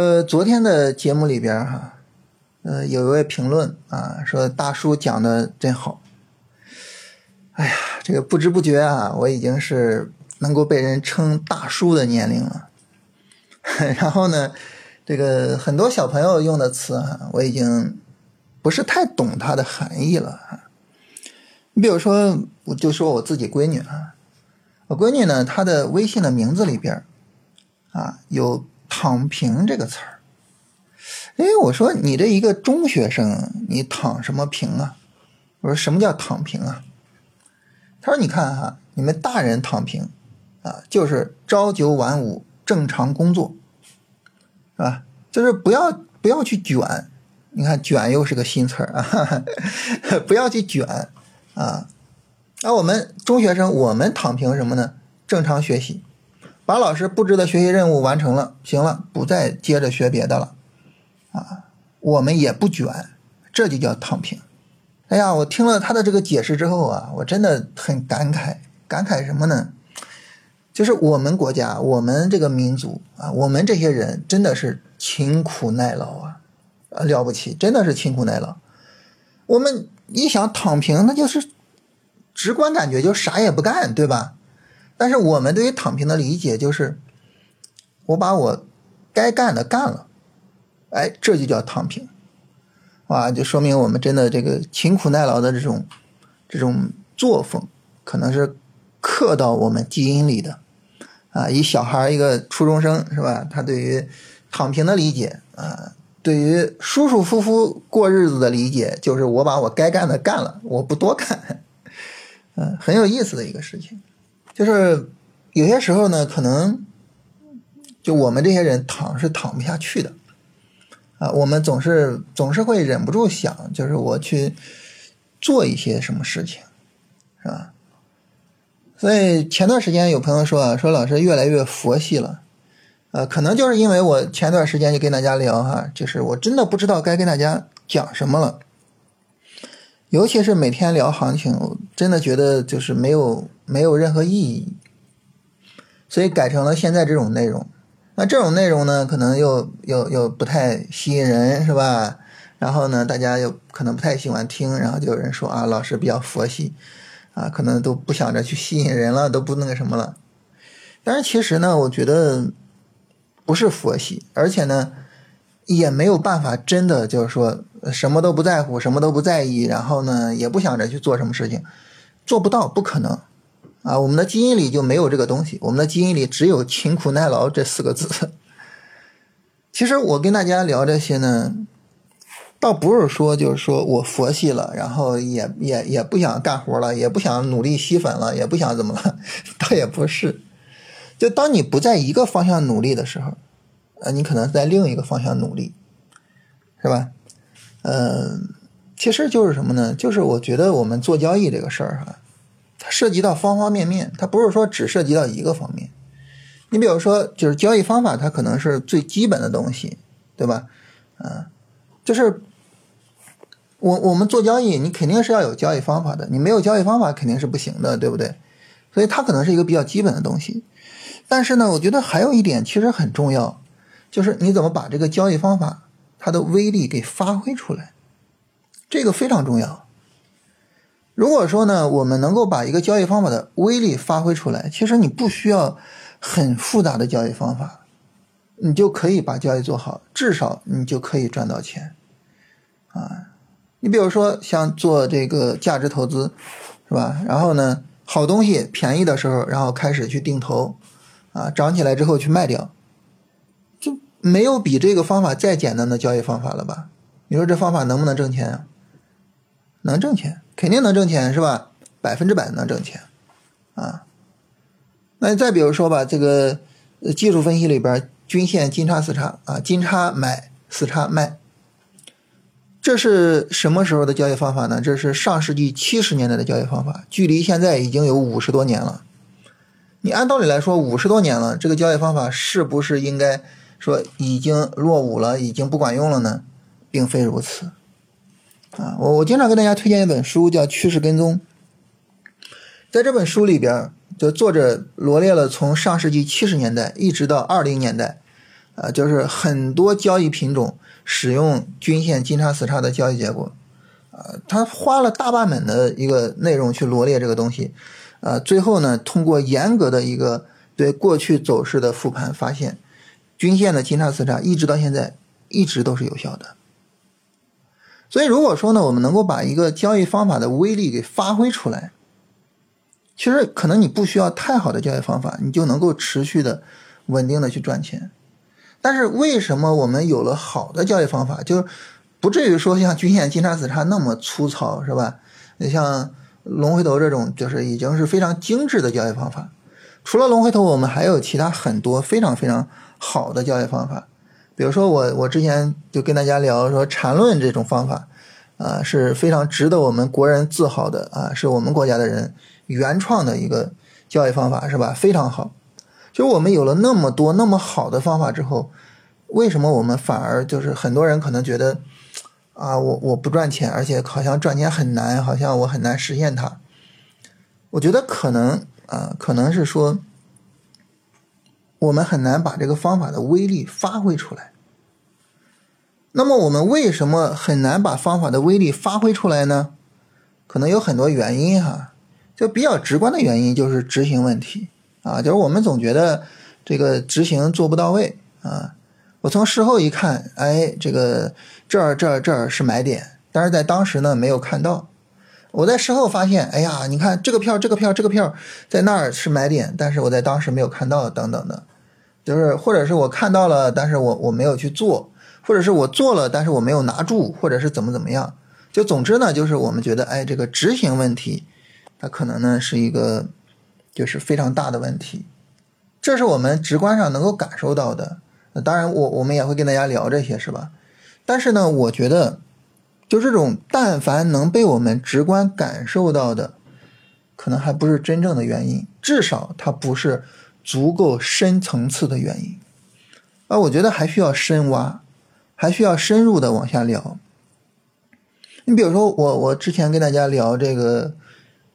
呃，昨天的节目里边哈，呃，有一位评论啊，说大叔讲的真好。哎呀，这个不知不觉啊，我已经是能够被人称大叔的年龄了。然后呢，这个很多小朋友用的词啊，我已经不是太懂它的含义了。你比如说，我就说我自己闺女啊，我闺女呢，她的微信的名字里边啊有。躺平这个词儿，哎，我说你这一个中学生，你躺什么平啊？我说什么叫躺平啊？他说你看哈，你们大人躺平啊，就是朝九晚五正常工作，是吧？就是不要不要去卷，你看卷又是个新词儿啊，不要去卷啊。那我们中学生，我们躺平什么呢？正常学习。把老师布置的学习任务完成了，行了，不再接着学别的了，啊，我们也不卷，这就叫躺平。哎呀，我听了他的这个解释之后啊，我真的很感慨，感慨什么呢？就是我们国家，我们这个民族啊，我们这些人真的是勤苦耐劳啊，啊了不起，真的是勤苦耐劳。我们一想躺平，那就是直观感觉就啥也不干，对吧？但是我们对于躺平的理解就是，我把我该干的干了，哎，这就叫躺平，啊，就说明我们真的这个勤苦耐劳的这种这种作风，可能是刻到我们基因里的，啊，一小孩一个初中生是吧？他对于躺平的理解啊，对于舒舒服服过日子的理解，就是我把我该干的干了，我不多干，嗯，很有意思的一个事情。就是有些时候呢，可能就我们这些人躺是躺不下去的啊，我们总是总是会忍不住想，就是我去做一些什么事情，是吧？所以前段时间有朋友说啊，说老师越来越佛系了，呃，可能就是因为我前段时间就跟大家聊哈，就是我真的不知道该跟大家讲什么了。尤其是每天聊行情，真的觉得就是没有没有任何意义，所以改成了现在这种内容。那这种内容呢，可能又又又不太吸引人，是吧？然后呢，大家又可能不太喜欢听，然后就有人说啊，老师比较佛系，啊，可能都不想着去吸引人了，都不那个什么了。但是其实呢，我觉得不是佛系，而且呢。也没有办法，真的就是说什么都不在乎，什么都不在意，然后呢，也不想着去做什么事情，做不到，不可能啊！我们的基因里就没有这个东西，我们的基因里只有勤苦耐劳这四个字。其实我跟大家聊这些呢，倒不是说就是说我佛系了，然后也也也不想干活了，也不想努力吸粉了，也不想怎么了，倒也不是。就当你不在一个方向努力的时候。呃，你可能在另一个方向努力，是吧？嗯，其实就是什么呢？就是我觉得我们做交易这个事儿哈，它涉及到方方面面，它不是说只涉及到一个方面。你比如说，就是交易方法，它可能是最基本的东西，对吧？嗯，就是我我们做交易，你肯定是要有交易方法的，你没有交易方法肯定是不行的，对不对？所以它可能是一个比较基本的东西。但是呢，我觉得还有一点其实很重要。就是你怎么把这个交易方法它的威力给发挥出来，这个非常重要。如果说呢，我们能够把一个交易方法的威力发挥出来，其实你不需要很复杂的交易方法，你就可以把交易做好，至少你就可以赚到钱啊。你比如说像做这个价值投资，是吧？然后呢，好东西便宜的时候，然后开始去定投，啊，涨起来之后去卖掉。没有比这个方法再简单的交易方法了吧？你说这方法能不能挣钱啊？能挣钱，肯定能挣钱，是吧？百分之百能挣钱啊！那再比如说吧，这个技术分析里边，均线金叉死叉啊，金叉买，死叉卖，这是什么时候的交易方法呢？这是上世纪七十年代的交易方法，距离现在已经有五十多年了。你按道理来说，五十多年了，这个交易方法是不是应该？说已经落伍了，已经不管用了呢，并非如此，啊，我我经常跟大家推荐一本书，叫《趋势跟踪》。在这本书里边，就作者罗列了从上世纪七十年代一直到二零年代，啊，就是很多交易品种使用均线金叉死叉的交易结果，啊，他花了大半本的一个内容去罗列这个东西，啊，最后呢，通过严格的一个对过去走势的复盘，发现均线的金叉死叉一直到现在一直都是有效的。所以如果说呢，我们能够把一个交易方法的威力给发挥出来，其实可能你不需要太好的交易方法，你就能够持续的、稳定的去赚钱。但是为什么我们有了好的交易方法，就不至于说像均线金叉死叉那么粗糙，是吧？你像龙回头这种，就是已经是非常精致的交易方法。除了龙回头，我们还有其他很多非常非常好的教育方法。比如说我我之前就跟大家聊说缠论这种方法，啊是非常值得我们国人自豪的啊，是我们国家的人。原创的一个教育方法是吧？非常好。就我们有了那么多那么好的方法之后，为什么我们反而就是很多人可能觉得啊，我我不赚钱，而且好像赚钱很难，好像我很难实现它。我觉得可能啊，可能是说我们很难把这个方法的威力发挥出来。那么我们为什么很难把方法的威力发挥出来呢？可能有很多原因哈。就比较直观的原因就是执行问题啊，就是我们总觉得这个执行做不到位啊。我从事后一看，哎，这个这儿这儿这儿是买点，但是在当时呢没有看到。我在事后发现，哎呀，你看这个票这个票这个票在那儿是买点，但是我在当时没有看到，等等的，就是或者是我看到了，但是我我没有去做，或者是我做了，但是我没有拿住，或者是怎么怎么样。就总之呢，就是我们觉得，哎，这个执行问题。它可能呢是一个，就是非常大的问题，这是我们直观上能够感受到的。当然，我我们也会跟大家聊这些，是吧？但是呢，我觉得，就这种但凡能被我们直观感受到的，可能还不是真正的原因，至少它不是足够深层次的原因。啊，我觉得还需要深挖，还需要深入的往下聊。你比如说，我我之前跟大家聊这个。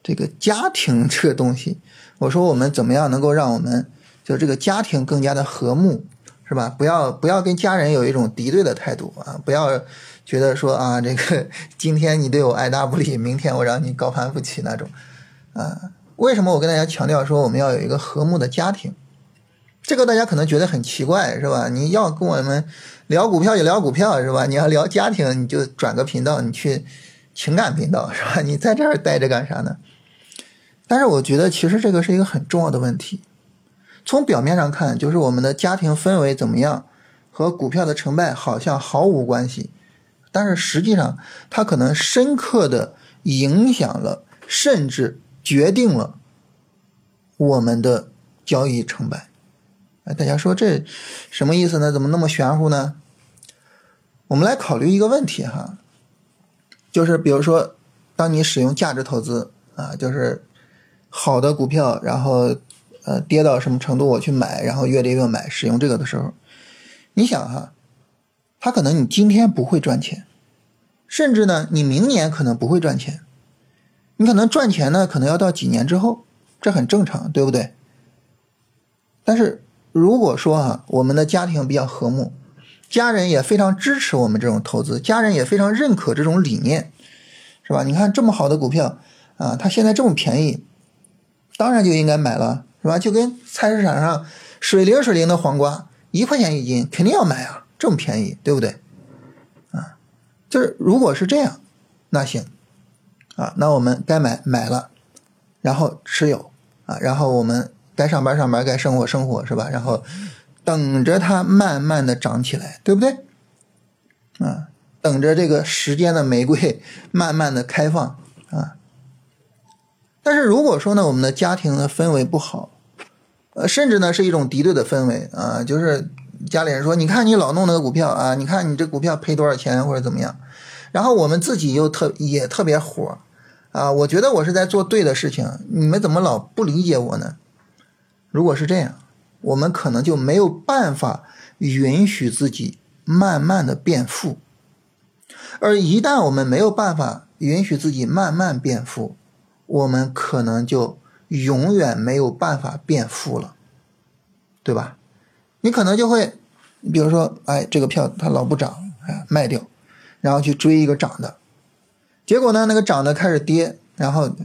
这个家庭这个东西，我说我们怎么样能够让我们就这个家庭更加的和睦，是吧？不要不要跟家人有一种敌对的态度啊！不要觉得说啊，这个今天你对我爱答不理，明天我让你高攀不起那种啊。为什么我跟大家强调说我们要有一个和睦的家庭？这个大家可能觉得很奇怪，是吧？你要跟我们聊股票就聊股票，是吧？你要聊家庭，你就转个频道，你去情感频道，是吧？你在这儿待着干啥呢？但是我觉得，其实这个是一个很重要的问题。从表面上看，就是我们的家庭氛围怎么样，和股票的成败好像毫无关系。但是实际上，它可能深刻的影响了，甚至决定了我们的交易成败。哎，大家说这什么意思呢？怎么那么玄乎呢？我们来考虑一个问题哈，就是比如说，当你使用价值投资啊，就是。好的股票，然后，呃，跌到什么程度我去买，然后越跌越买，使用这个的时候，你想哈，它可能你今天不会赚钱，甚至呢，你明年可能不会赚钱，你可能赚钱呢，可能要到几年之后，这很正常，对不对？但是如果说啊，我们的家庭比较和睦，家人也非常支持我们这种投资，家人也非常认可这种理念，是吧？你看这么好的股票啊，它现在这么便宜。当然就应该买了，是吧？就跟菜市场上水灵水灵的黄瓜一块钱一斤，肯定要买啊，这么便宜，对不对？啊，就是如果是这样，那行，啊，那我们该买买了，然后持有啊，然后我们该上班上班，该生活生活，是吧？然后等着它慢慢的长起来，对不对？啊，等着这个时间的玫瑰 慢慢的开放啊。但是如果说呢，我们的家庭的氛围不好，呃，甚至呢是一种敌对的氛围啊，就是家里人说，你看你老弄那个股票啊，你看你这股票赔多少钱或者怎么样，然后我们自己又特也特别火啊，我觉得我是在做对的事情，你们怎么老不理解我呢？如果是这样，我们可能就没有办法允许自己慢慢的变富，而一旦我们没有办法允许自己慢慢变富，我们可能就永远没有办法变富了，对吧？你可能就会你比如说，哎，这个票它老不涨，哎，卖掉，然后去追一个涨的，结果呢，那个涨的开始跌，然后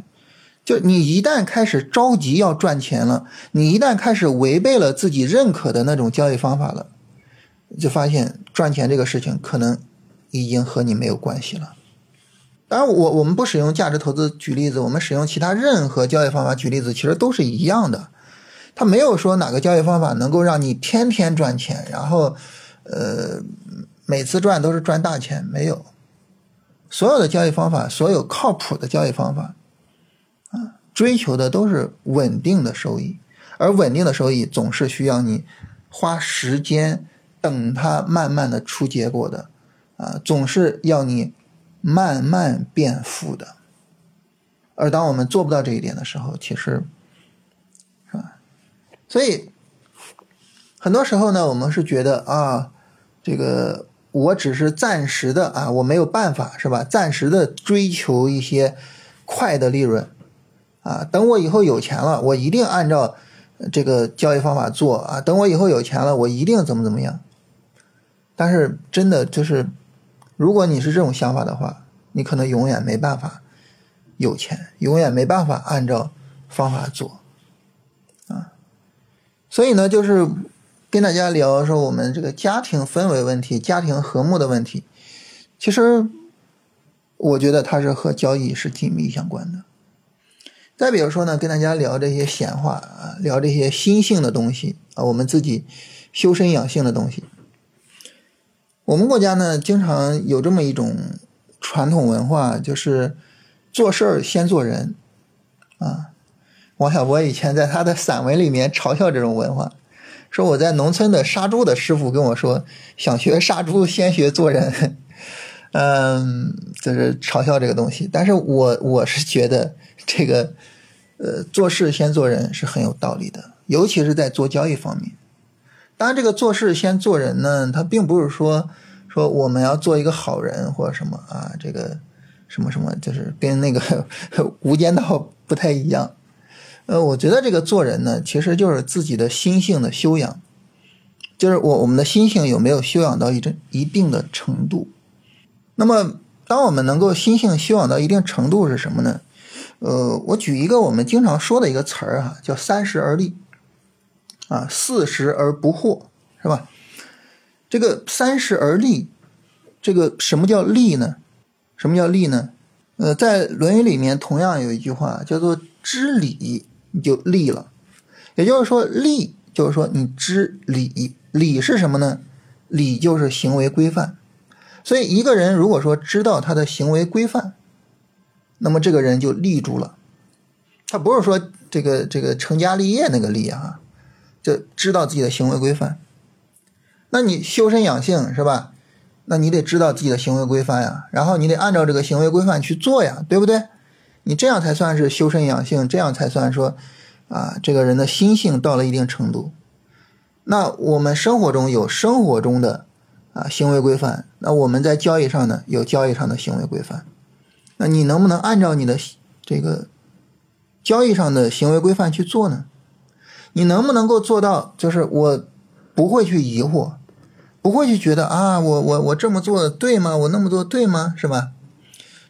就你一旦开始着急要赚钱了，你一旦开始违背了自己认可的那种交易方法了，就发现赚钱这个事情可能已经和你没有关系了。当然，我我们不使用价值投资举例子，我们使用其他任何交易方法举例子，其实都是一样的。他没有说哪个交易方法能够让你天天赚钱，然后，呃，每次赚都是赚大钱，没有。所有的交易方法，所有靠谱的交易方法，啊，追求的都是稳定的收益，而稳定的收益总是需要你花时间等它慢慢的出结果的，啊，总是要你慢慢变富的。而当我们做不到这一点的时候，其实是吧。所以，很多时候呢，我们是觉得啊，这个我只是暂时的啊，我没有办法是吧？暂时的追求一些快的利润啊，等我以后有钱了，我一定按照这个交易方法做啊。等我以后有钱了，我一定怎么怎么样。但是真的就是，如果你是这种想法的话，你可能永远没办法有钱，永远没办法按照方法做啊。所以呢，就是跟大家聊说我们这个家庭氛围问题、家庭和睦的问题。其实，我觉得它是和交易是紧密相关的。再比如说呢，跟大家聊这些闲话啊，聊这些心性的东西啊，我们自己修身养性的东西。我们国家呢，经常有这么一种传统文化，就是做事儿先做人啊。王小波以前在他的散文里面嘲笑这种文化，说我在农村的杀猪的师傅跟我说，想学杀猪先学做人，嗯，就是嘲笑这个东西。但是我我是觉得这个，呃，做事先做人是很有道理的，尤其是在做交易方面。当然，这个做事先做人呢，它并不是说说我们要做一个好人或者什么啊，这个什么什么，就是跟那个 无间道不太一样。呃，我觉得这个做人呢，其实就是自己的心性的修养，就是我我们的心性有没有修养到一定一定的程度。那么，当我们能够心性修养到一定程度是什么呢？呃，我举一个我们经常说的一个词儿啊，叫三十而立，啊，四十而不惑，是吧？这个三十而立，这个什么叫立呢？什么叫立呢？呃，在《论语》里面同样有一句话叫做“知礼”。你就立了，也就是说，立就是说你知礼，礼是什么呢？礼就是行为规范。所以一个人如果说知道他的行为规范，那么这个人就立住了。他不是说这个这个成家立业那个立啊，就知道自己的行为规范。那你修身养性是吧？那你得知道自己的行为规范呀，然后你得按照这个行为规范去做呀，对不对？你这样才算是修身养性，这样才算说，啊，这个人的心性到了一定程度。那我们生活中有生活中的啊行为规范，那我们在交易上呢有交易上的行为规范。那你能不能按照你的这个交易上的行为规范去做呢？你能不能够做到，就是我不会去疑惑，不会去觉得啊，我我我这么做对吗？我那么做对吗？是吧？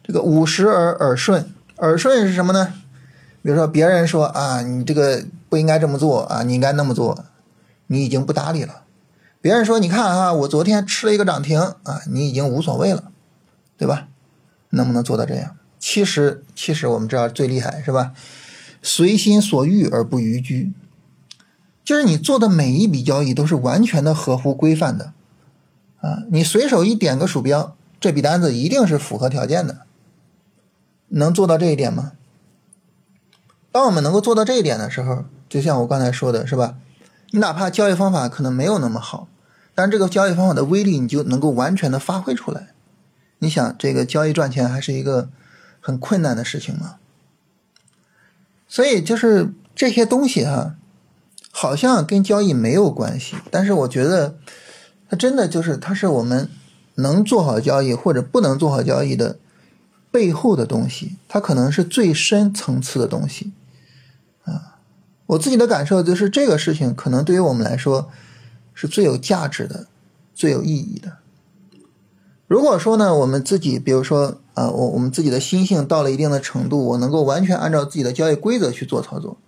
这个五十而耳顺。耳顺是什么呢？比如说别人说啊，你这个不应该这么做啊，你应该那么做，你已经不搭理了。别人说你看啊，我昨天吃了一个涨停啊，你已经无所谓了，对吧？能不能做到这样？其实，其实我们知道最厉害是吧？随心所欲而不逾矩，就是你做的每一笔交易都是完全的合乎规范的啊。你随手一点个鼠标，这笔单子一定是符合条件的。能做到这一点吗？当我们能够做到这一点的时候，就像我刚才说的，是吧？你哪怕交易方法可能没有那么好，但这个交易方法的威力你就能够完全的发挥出来。你想，这个交易赚钱还是一个很困难的事情吗？所以就是这些东西哈，好像跟交易没有关系，但是我觉得它真的就是它是我们能做好交易或者不能做好交易的。背后的东西，它可能是最深层次的东西，啊，我自己的感受就是这个事情可能对于我们来说是最有价值的，最有意义的。如果说呢，我们自己，比如说啊，我我们自己的心性到了一定的程度，我能够完全按照自己的交易规则去做操作，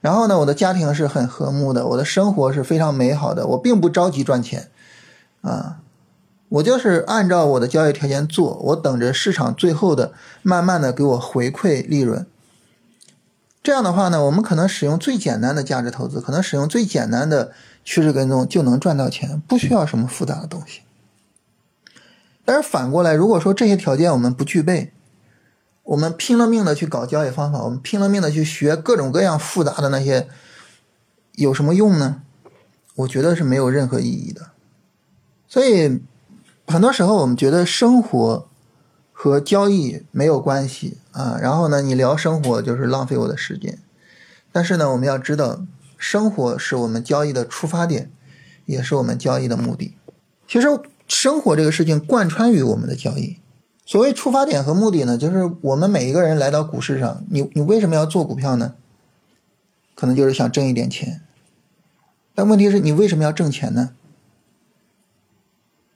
然后呢，我的家庭是很和睦的，我的生活是非常美好的，我并不着急赚钱，啊，我就是按照我的交易条件做，我等着市场最后的慢慢的给我回馈利润。这样的话呢，我们可能使用最简单的价值投资，可能使用最简单的趋势跟踪就能赚到钱，不需要什么复杂的东西。但是反过来，如果说这些条件我们不具备，我们拼了命的去搞交易方法，我们拼了命的去学各种各样复杂的那些，有什么用呢？我觉得是没有任何意义的。所以很多时候我们觉得生活和交易没有关系啊，然后呢，你聊生活就是浪费我的时间。但是呢，我们要知道，生活是我们交易的出发点，也是我们交易的目的。其实。生活这个事情贯穿于我们的交易。所谓出发点和目的呢，就是我们每一个人来到股市上，你你为什么要做股票呢？可能就是想挣一点钱。但问题是你为什么要挣钱呢？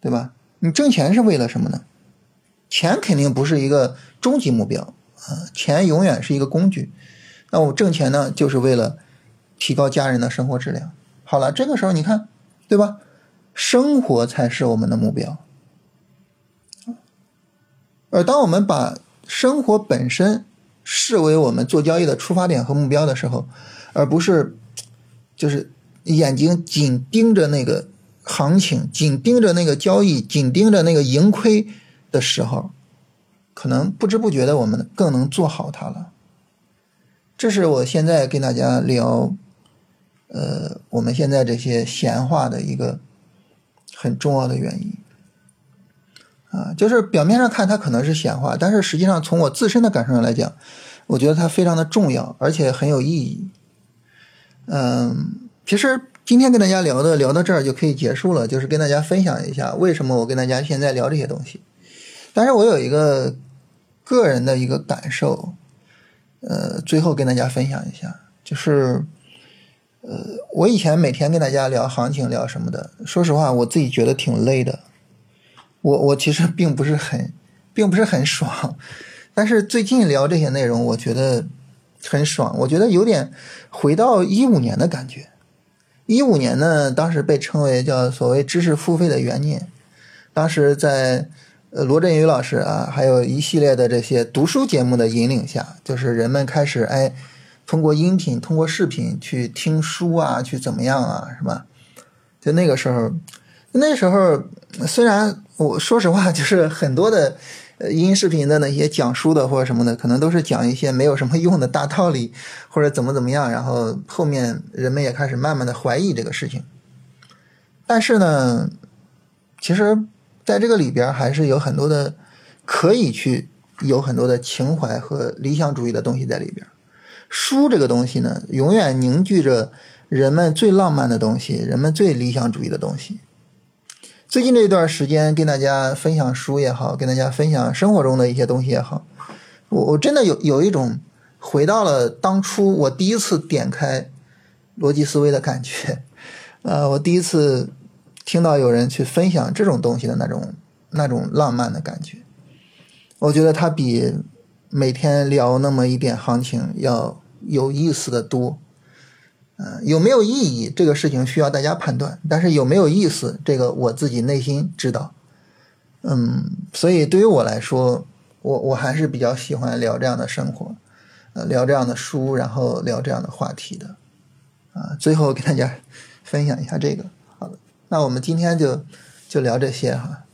对吧？你挣钱是为了什么呢？钱肯定不是一个终极目标啊，钱永远是一个工具。那我挣钱呢，就是为了提高家人的生活质量。好了，这个时候你看，对吧？生活才是我们的目标，而当我们把生活本身视为我们做交易的出发点和目标的时候，而不是就是眼睛紧盯着那个行情、紧盯着那个交易、紧盯着那个盈亏的时候，可能不知不觉的我们更能做好它了。这是我现在跟大家聊，呃，我们现在这些闲话的一个。很重要的原因啊，就是表面上看它可能是闲话，但是实际上从我自身的感受上来讲，我觉得它非常的重要，而且很有意义。嗯，其实今天跟大家聊的聊到这儿就可以结束了，就是跟大家分享一下为什么我跟大家现在聊这些东西。但是我有一个个人的一个感受，呃，最后跟大家分享一下，就是。呃，我以前每天跟大家聊行情，聊什么的，说实话，我自己觉得挺累的。我我其实并不是很，并不是很爽。但是最近聊这些内容，我觉得很爽。我觉得有点回到一五年的感觉。一五年呢，当时被称为叫所谓知识付费的元年。当时在呃罗振宇老师啊，还有一系列的这些读书节目的引领下，就是人们开始哎。通过音频、通过视频去听书啊，去怎么样啊，是吧？就那个时候，那时候虽然我说实话，就是很多的音视频的那些讲书的或者什么的，可能都是讲一些没有什么用的大道理，或者怎么怎么样。然后后面人们也开始慢慢的怀疑这个事情。但是呢，其实在这个里边还是有很多的可以去有很多的情怀和理想主义的东西在里边。书这个东西呢，永远凝聚着人们最浪漫的东西，人们最理想主义的东西。最近这一段时间，跟大家分享书也好，跟大家分享生活中的一些东西也好，我我真的有有一种回到了当初我第一次点开逻辑思维的感觉。呃，我第一次听到有人去分享这种东西的那种那种浪漫的感觉，我觉得它比。每天聊那么一点行情要有意思的多，嗯，有没有意义这个事情需要大家判断，但是有没有意思这个我自己内心知道，嗯，所以对于我来说，我我还是比较喜欢聊这样的生活，呃，聊这样的书，然后聊这样的话题的，啊，最后给大家分享一下这个，好的，那我们今天就就聊这些哈。